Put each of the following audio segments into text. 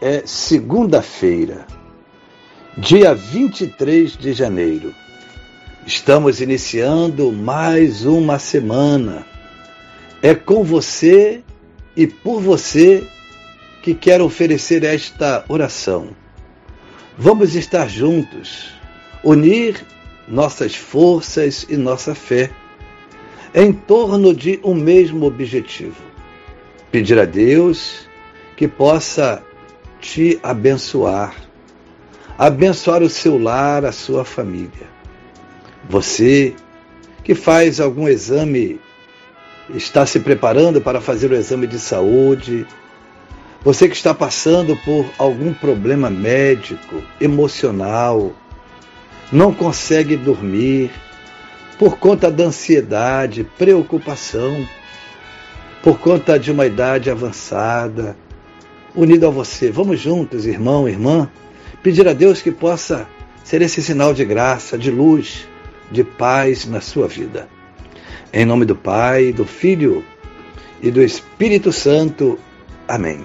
é segunda-feira, dia 23 de janeiro. Estamos iniciando mais uma semana. É com você e por você que quero oferecer esta oração. Vamos estar juntos, unir nossas forças e nossa fé em torno de um mesmo objetivo: pedir a Deus que possa te abençoar, abençoar o seu lar, a sua família. Você que faz algum exame, está se preparando para fazer o exame de saúde, você que está passando por algum problema médico, emocional, não consegue dormir por conta da ansiedade, preocupação, por conta de uma idade avançada, unido a você. Vamos juntos, irmão, irmã, pedir a Deus que possa ser esse sinal de graça, de luz, de paz na sua vida. Em nome do Pai, do Filho e do Espírito Santo. Amém.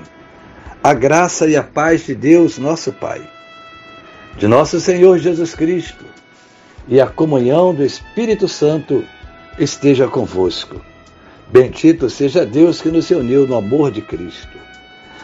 A graça e a paz de Deus, nosso Pai, de nosso Senhor Jesus Cristo e a comunhão do Espírito Santo esteja convosco. Bendito seja Deus que nos uniu no amor de Cristo.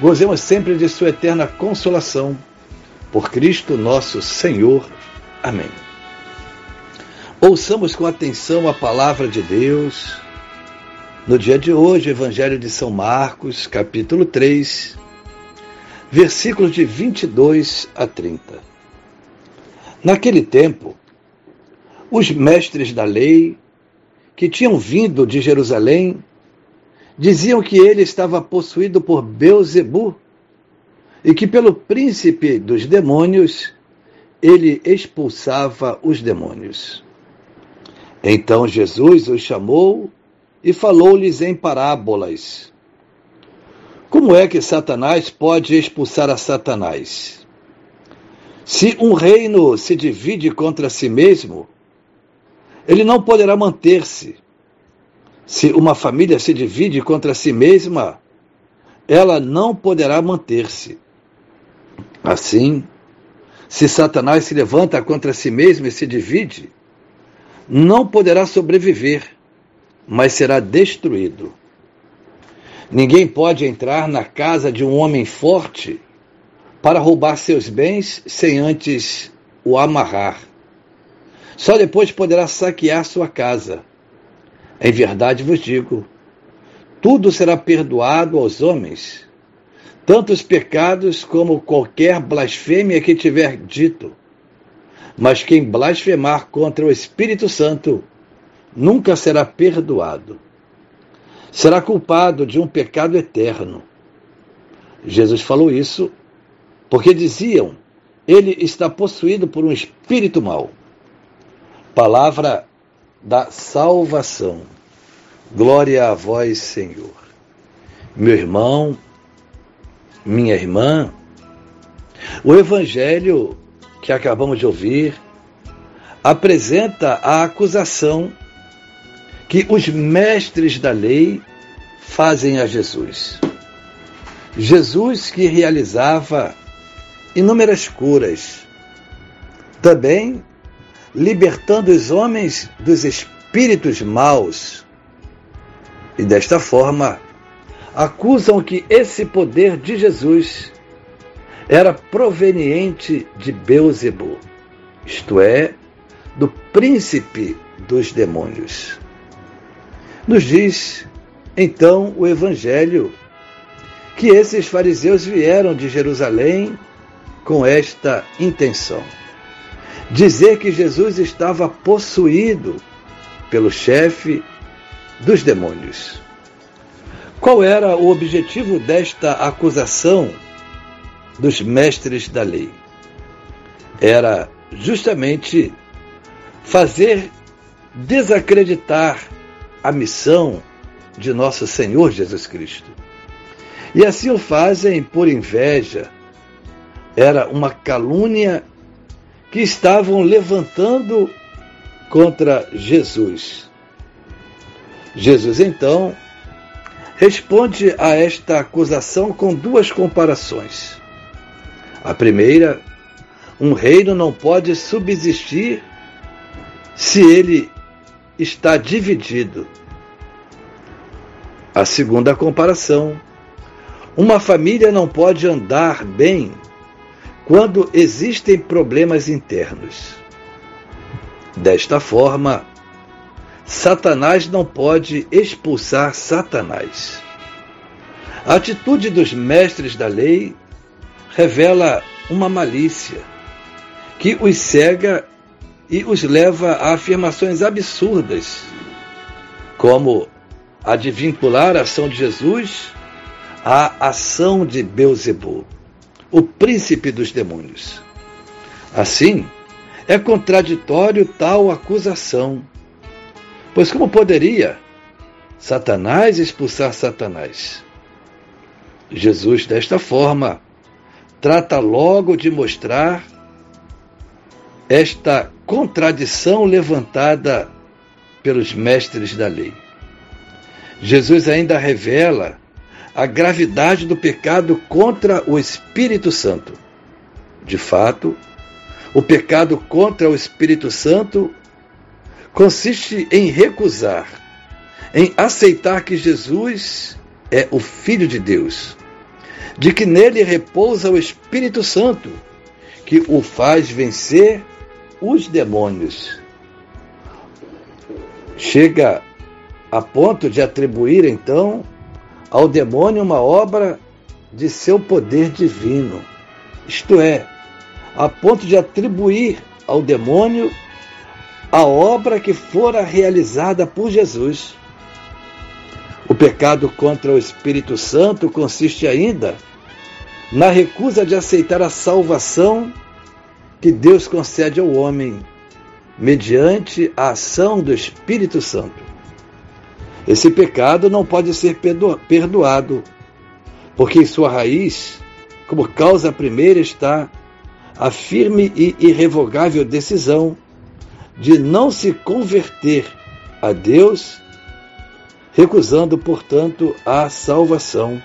Gozemos sempre de Sua eterna consolação. Por Cristo nosso Senhor. Amém. Ouçamos com atenção a palavra de Deus. No dia de hoje, Evangelho de São Marcos, capítulo 3, versículos de 22 a 30. Naquele tempo, os mestres da lei, que tinham vindo de Jerusalém, diziam que ele estava possuído por Beuzebu e que pelo príncipe dos demônios ele expulsava os demônios. Então Jesus os chamou e falou-lhes em parábolas. Como é que Satanás pode expulsar a Satanás? Se um reino se divide contra si mesmo, ele não poderá manter-se. Se uma família se divide contra si mesma, ela não poderá manter-se. Assim, se Satanás se levanta contra si mesmo e se divide, não poderá sobreviver, mas será destruído. Ninguém pode entrar na casa de um homem forte para roubar seus bens sem antes o amarrar. Só depois poderá saquear sua casa. Em verdade vos digo: tudo será perdoado aos homens, tanto os pecados como qualquer blasfêmia que tiver dito. Mas quem blasfemar contra o Espírito Santo nunca será perdoado. Será culpado de um pecado eterno. Jesus falou isso porque diziam: ele está possuído por um espírito mau. Palavra da salvação. Glória a vós, Senhor. Meu irmão, minha irmã, o Evangelho que acabamos de ouvir apresenta a acusação que os mestres da lei fazem a Jesus. Jesus que realizava inúmeras curas, também libertando os homens dos espíritos maus e desta forma acusam que esse poder de Jesus era proveniente de Beuzebu, isto é, do príncipe dos demônios. Nos diz, então, o Evangelho que esses fariseus vieram de Jerusalém com esta intenção: dizer que Jesus estava possuído pelo chefe dos demônios. Qual era o objetivo desta acusação dos mestres da lei? Era justamente fazer desacreditar a missão de nosso Senhor Jesus Cristo. E assim o fazem por inveja. Era uma calúnia que estavam levantando contra Jesus. Jesus então responde a esta acusação com duas comparações. A primeira, um reino não pode subsistir se ele está dividido. A segunda comparação, uma família não pode andar bem quando existem problemas internos. Desta forma, Satanás não pode expulsar Satanás. A atitude dos mestres da lei revela uma malícia que os cega e os leva a afirmações absurdas, como a de vincular a ação de Jesus à ação de Beuzebu, o príncipe dos demônios. Assim, é contraditório tal acusação, pois como poderia Satanás expulsar Satanás? Jesus, desta forma, trata logo de mostrar esta contradição levantada pelos mestres da lei. Jesus ainda revela a gravidade do pecado contra o Espírito Santo. De fato, o pecado contra o Espírito Santo consiste em recusar, em aceitar que Jesus é o Filho de Deus de que nele repousa o Espírito Santo, que o faz vencer os demônios. Chega a ponto de atribuir, então, ao demônio uma obra de seu poder divino. Isto é, a ponto de atribuir ao demônio a obra que fora realizada por Jesus. O pecado contra o Espírito Santo consiste ainda na recusa de aceitar a salvação que Deus concede ao homem mediante a ação do Espírito Santo. Esse pecado não pode ser perdoado, porque em sua raiz, como causa primeira, está a firme e irrevogável decisão de não se converter a Deus recusando, portanto, a salvação.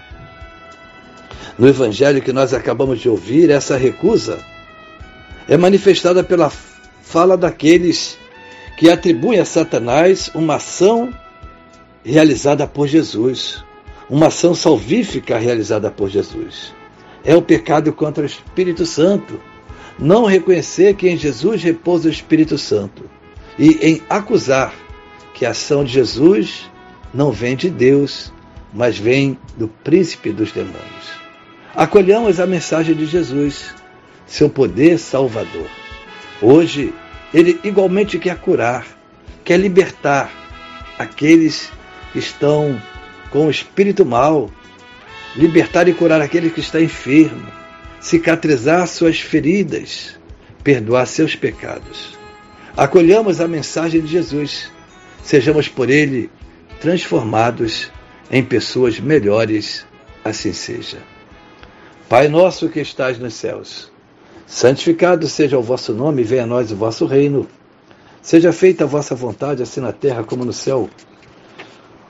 No evangelho que nós acabamos de ouvir, essa recusa é manifestada pela fala daqueles que atribuem a Satanás uma ação realizada por Jesus, uma ação salvífica realizada por Jesus. É o pecado contra o Espírito Santo. Não reconhecer que em Jesus repousa o Espírito Santo e em acusar que a ação de Jesus não vem de Deus, mas vem do príncipe dos demônios. Acolhamos a mensagem de Jesus, seu poder salvador. Hoje, ele igualmente quer curar, quer libertar aqueles que estão com o espírito mal, libertar e curar aquele que está enfermo, cicatrizar suas feridas, perdoar seus pecados. Acolhamos a mensagem de Jesus, sejamos por ele transformados em pessoas melhores, assim seja. Pai nosso que estás nos céus, santificado seja o vosso nome, venha a nós o vosso reino. Seja feita a vossa vontade, assim na terra como no céu.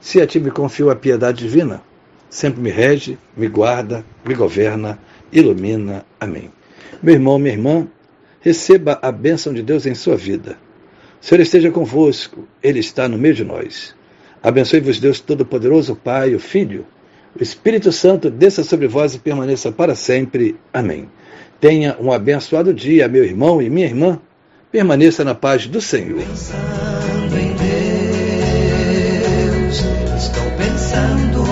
se a ti me confio a piedade divina, sempre me rege, me guarda, me governa, ilumina. Amém. Meu irmão, minha irmã, receba a bênção de Deus em sua vida. O Senhor esteja convosco, Ele está no meio de nós. Abençoe-vos, Deus Todo-Poderoso, Pai, o Filho, o Espírito Santo, desça sobre vós e permaneça para sempre. Amém. Tenha um abençoado dia, meu irmão e minha irmã. Permaneça na paz do Senhor. pensando